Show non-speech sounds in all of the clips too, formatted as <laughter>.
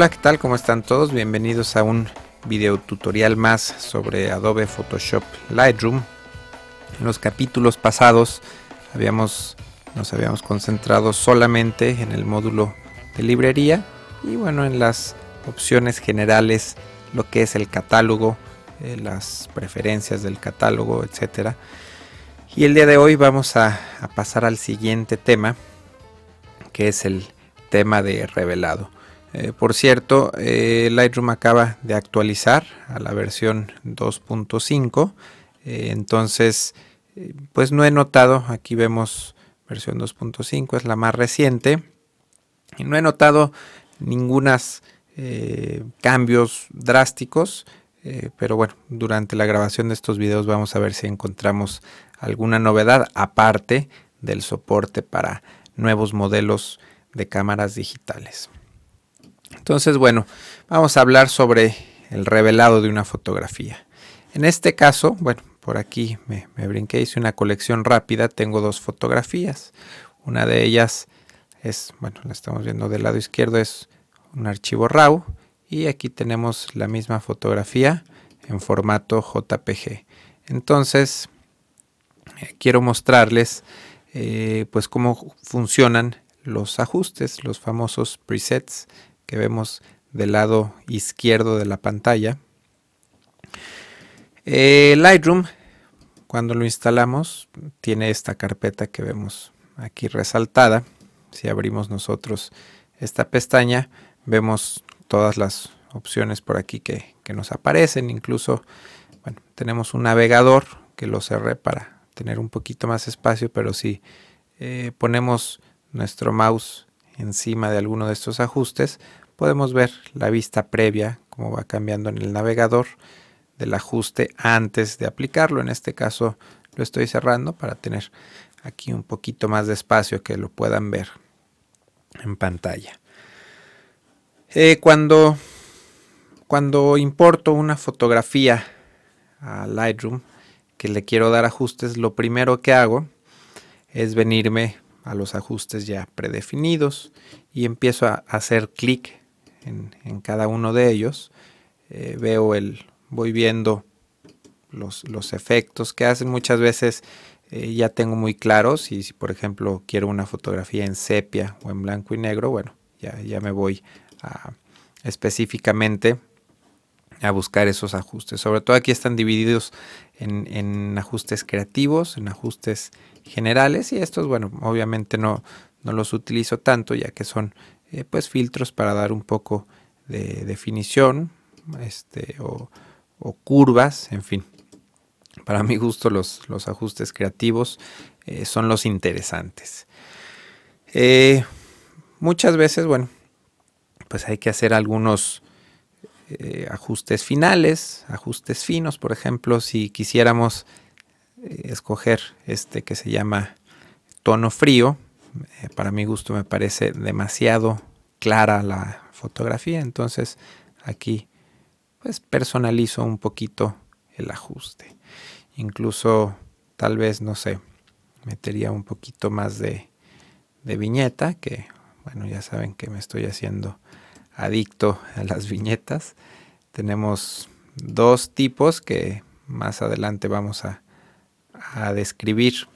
Hola, ¿qué tal? ¿Cómo están todos? Bienvenidos a un video tutorial más sobre Adobe Photoshop Lightroom. En los capítulos pasados habíamos, nos habíamos concentrado solamente en el módulo de librería y bueno, en las opciones generales, lo que es el catálogo, eh, las preferencias del catálogo, etcétera. Y el día de hoy vamos a, a pasar al siguiente tema, que es el tema de revelado. Eh, por cierto, eh, Lightroom acaba de actualizar a la versión 2.5. Eh, entonces, pues no he notado, aquí vemos versión 2.5, es la más reciente. Y no he notado ningunos cambios drásticos. pero bueno, durante la grabación de estos videos vamos a ver si encontramos alguna novedad aparte del soporte para nuevos modelos de cámaras digitales. Entonces, bueno, vamos a hablar sobre el revelado de una fotografía. En este caso, bueno, por aquí me, brinqué, hice una colección rápida, tengo dos fotografías. Una de ellas es, bueno, la estamos viendo del lado izquierdo, es un archivo RAW y aquí tenemos la misma fotografía en formato JPG. Entonces, eh, quiero mostrarles eh, pues cómo funcionan los ajustes, los famosos presets que vemos del lado izquierdo de la pantalla. Eh, Lightroom, cuando lo instalamos, tiene esta carpeta que vemos aquí resaltada. Si abrimos nosotros esta pestaña, vemos todas las opciones por aquí que, nos aparecen. Incluso, tenemos un navegador que lo cerré para tener un poquito más espacio, pero si eh, ponemos nuestro mouse encima de alguno de estos ajustes, podemos ver la vista previa, cómo va cambiando en el navegador del ajuste antes de aplicarlo. En este caso lo estoy cerrando para tener aquí un poquito más de espacio que lo puedan ver en pantalla. Eh, cuando, cuando importo una fotografía a Lightroom que le quiero dar ajustes, lo primero que hago es venirme a los ajustes ya predefinidos y empiezo a hacer clic en, cada uno de ellos. Eh, veo el, voy viendo los, los, efectos que hacen. Muchas veces eh, ya tengo muy claros y si por ejemplo quiero una fotografía en sepia o en blanco y negro, bueno, ya, ya me voy a, específicamente a buscar esos ajustes. Sobre todo aquí están divididos en, ajustes creativos, en ajustes generales y estos, bueno, obviamente no, no los utilizo tanto ya que son eh, pues filtros para dar un poco de definición este, o, curvas, en fin. Para mi gusto los, los ajustes creativos eh, son los interesantes. Eh, muchas veces, bueno, pues hay que hacer algunos ajustes finales, ajustes finos, por ejemplo, si quisiéramos escoger este que se llama tono frío, eh, para mi gusto me parece demasiado clara la fotografía. Entonces aquí pues personalizo un poquito el ajuste. Incluso tal vez, no sé, metería un poquito más de viñeta, que bueno, ya saben que me estoy haciendo adicto a las viñetas. Tenemos dos tipos que más adelante vamos a, describir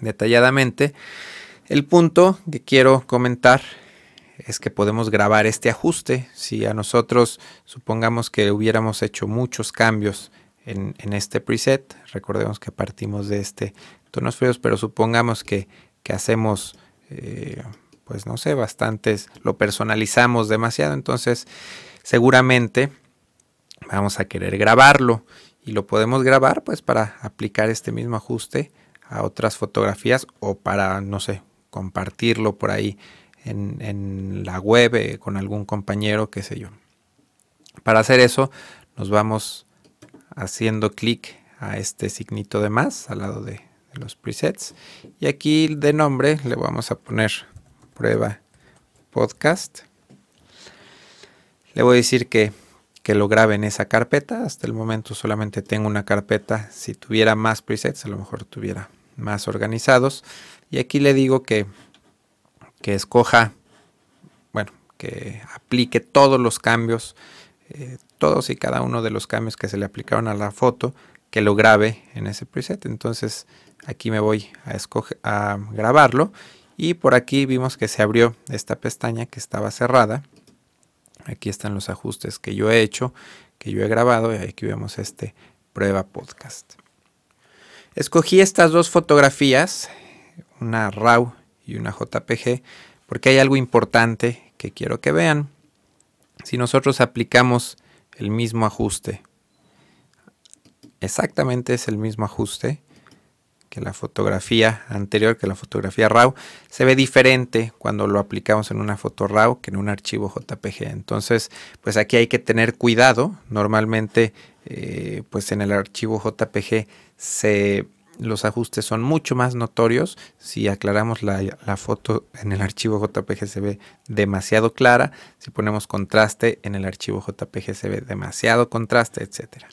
detalladamente. El punto que quiero comentar es que podemos grabar este ajuste. Si a nosotros supongamos que hubiéramos hecho muchos cambios en, este preset, recordemos que partimos de este tonos fríos, pero supongamos que, hacemos, eh, pues no sé, bastantes, lo personalizamos demasiado, entonces seguramente vamos a querer grabarlo y lo podemos grabar pues para aplicar este mismo ajuste a otras fotografías o para, no sé, compartirlo por ahí en, la web eh, con algún compañero, qué sé yo. Para hacer eso nos vamos haciendo clic a este signito de más al lado de, los presets y aquí de nombre le vamos a poner prueba podcast. Le voy a decir que, que lo grabe en esa carpeta. Hasta el momento solamente tengo una carpeta. Si tuviera más presets, a lo mejor tuviera más organizados. Y aquí le digo que, que escoja, bueno, que aplique todos los cambios, eh, todos y cada uno de los cambios que se le aplicaron a la foto, que lo grabe en ese preset. Entonces aquí me voy a, escoger, a grabarlo y por aquí vimos que se abrió esta pestaña que estaba cerrada. Aquí están los ajustes que yo he hecho, que yo he grabado y aquí vemos este prueba podcast. Escogí estas dos fotografías, una RAW y una JPG, porque hay algo importante que quiero que vean. Si nosotros aplicamos el mismo ajuste, exactamente es el mismo ajuste que la fotografía anterior, que la fotografía RAW, se ve diferente cuando lo aplicamos en una foto RAW que en un archivo JPG. Entonces, pues aquí hay que tener cuidado. Normalmente, eh, pues en el archivo JPG los ajustes son mucho más notorios. Si aclaramos la, foto en el archivo JPG se ve demasiado clara. Si ponemos contraste en el archivo JPG se ve demasiado contraste, etc.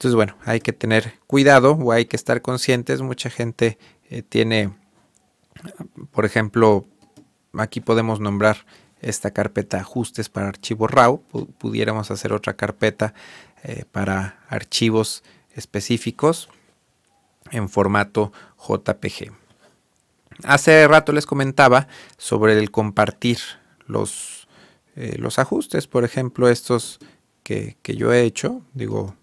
Entonces, bueno, hay que tener cuidado o hay que estar conscientes. Mucha gente eh, tiene, por ejemplo, aquí podemos nombrar esta carpeta ajustes para archivos RAW. pudiéramos hacer otra carpeta eh, para archivos específicos en formato JPG. Hace rato les comentaba sobre el compartir los, eh, los ajustes, por ejemplo, estos que, yo he hecho, digo,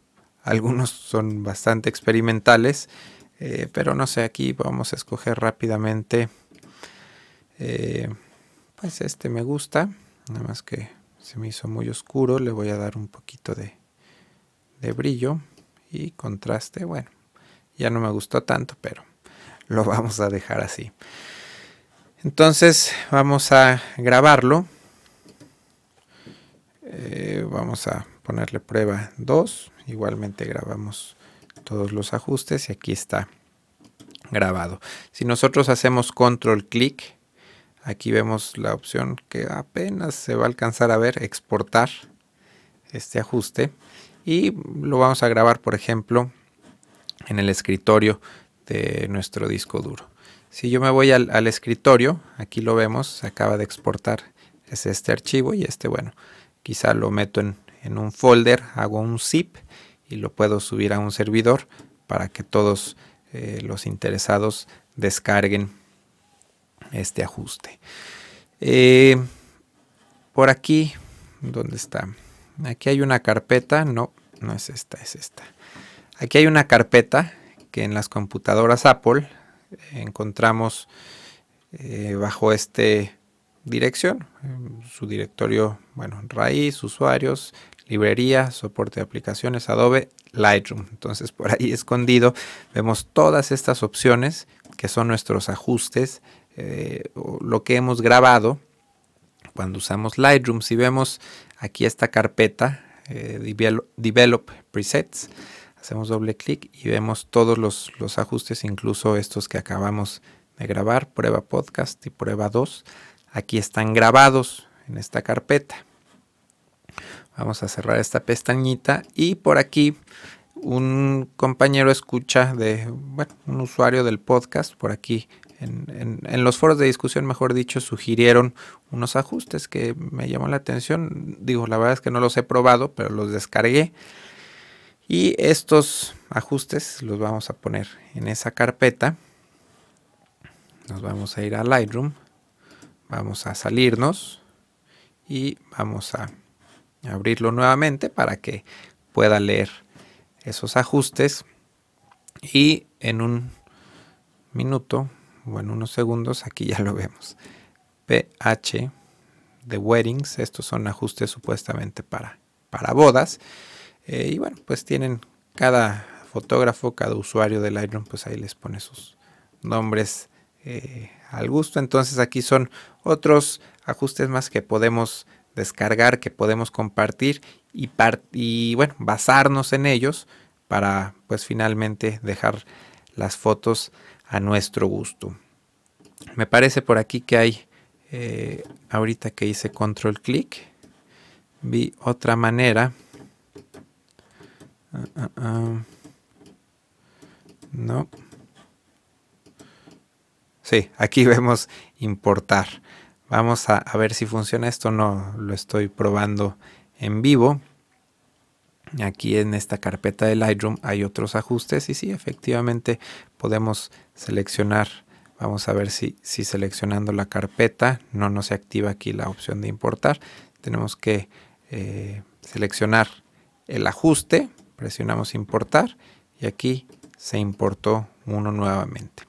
algunos son bastante experimentales, eh, pero no sé, aquí vamos a escoger rápidamente, eh, pues este me gusta, nada más que se me hizo muy oscuro, le voy a dar un poquito de, de brillo y contraste, bueno, ya no me gustó tanto, pero lo vamos a dejar así. Entonces vamos a grabarlo. Eh, vamos a ponerle prueba 2. Igualmente grabamos todos los ajustes y aquí está grabado. Si nosotros hacemos control clic, aquí vemos la opción que apenas se va a alcanzar a ver, exportar este ajuste. Y lo vamos a grabar, por ejemplo, en el escritorio de nuestro disco duro. Si yo me voy al, escritorio, aquí lo vemos, se acaba de exportar, es este archivo y este, bueno, quizá lo meto en, un folder, hago un zip y lo puedo subir a un servidor para que todos eh, los interesados descarguen este ajuste. Eh, por aquí, ¿dónde está? Aquí hay una carpeta, no, no es esta, es esta. Aquí hay una carpeta que en las computadoras Apple encontramos eh, bajo este dirección, su directorio, bueno, raíz, usuarios, librería, soporte de aplicaciones, Adobe, Lightroom. Entonces por ahí escondido vemos todas estas opciones que son nuestros ajustes, eh, lo que hemos grabado cuando usamos Lightroom. Si vemos aquí esta carpeta, eh, Develop Presets, Hacemos doble clic y vemos todos los, ajustes, incluso estos que acabamos de grabar, prueba podcast y prueba 2. Aquí están grabados en esta carpeta. Vamos a cerrar esta pestañita y por aquí un compañero escucha de, bueno, un usuario del podcast, por aquí en, en, los foros de discusión, mejor dicho, sugirieron unos ajustes que me llamó la atención. Digo, la verdad es que no los he probado, pero los descargué y estos ajustes los vamos a poner en esa carpeta. Nos vamos a ir a Lightroom. Vamos a salirnos. Y vamos a abrirlo nuevamente para que pueda leer esos ajustes. Y en un minuto o en unos segundos, aquí ya lo vemos. PH de weddings. Estos son ajustes supuestamente para, para bodas. Eh, y bueno, pues tienen cada fotógrafo, cada usuario de Lightroom, pues ahí les pone sus nombres eh, al gusto. Entonces aquí son otros ajustes más que podemos descargar, que podemos compartir y, y bueno, basarnos en ellos para pues finalmente dejar las fotos a nuestro gusto. Me parece por aquí que hay, eh, ahorita que hice control clic, vi otra manera Ah, ah, ah. No. Sí, aquí <laughs> vemos importar. Vamos a, ver si funciona esto. No lo estoy probando en vivo. Aquí en esta carpeta de Lightroom hay otros ajustes y sí, efectivamente podemos seleccionar. Vamos a ver si, si seleccionando la carpeta no nos activa aquí la opción de importar. Tenemos que eh, seleccionar el ajuste, presionamos importar y aquí se importó uno nuevamente.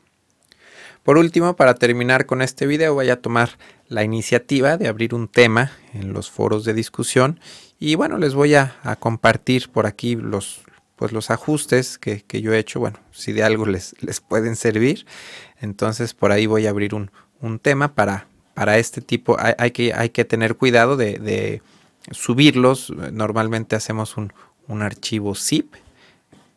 Por último, para terminar con este video, voy a tomar la iniciativa de abrir un tema en los foros de discusión. Y bueno, les voy a, compartir por aquí los, pues los ajustes que, yo he hecho, bueno, si de algo les, les pueden servir, entonces por ahí voy a abrir un, tema para, para este tipo, hay, que, hay que tener cuidado de, subirlos, normalmente hacemos un, archivo zip,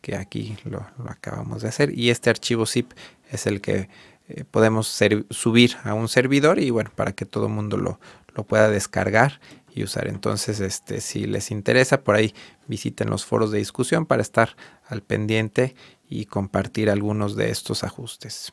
que aquí lo acabamos de hacer, y este archivo zip es el que eh, podemos subir a un servidor y bueno, para que todo el mundo lo, lo, pueda descargar y usar. Entonces, este, si les interesa, por ahí visiten los foros de discusión para estar al pendiente y compartir algunos de estos ajustes.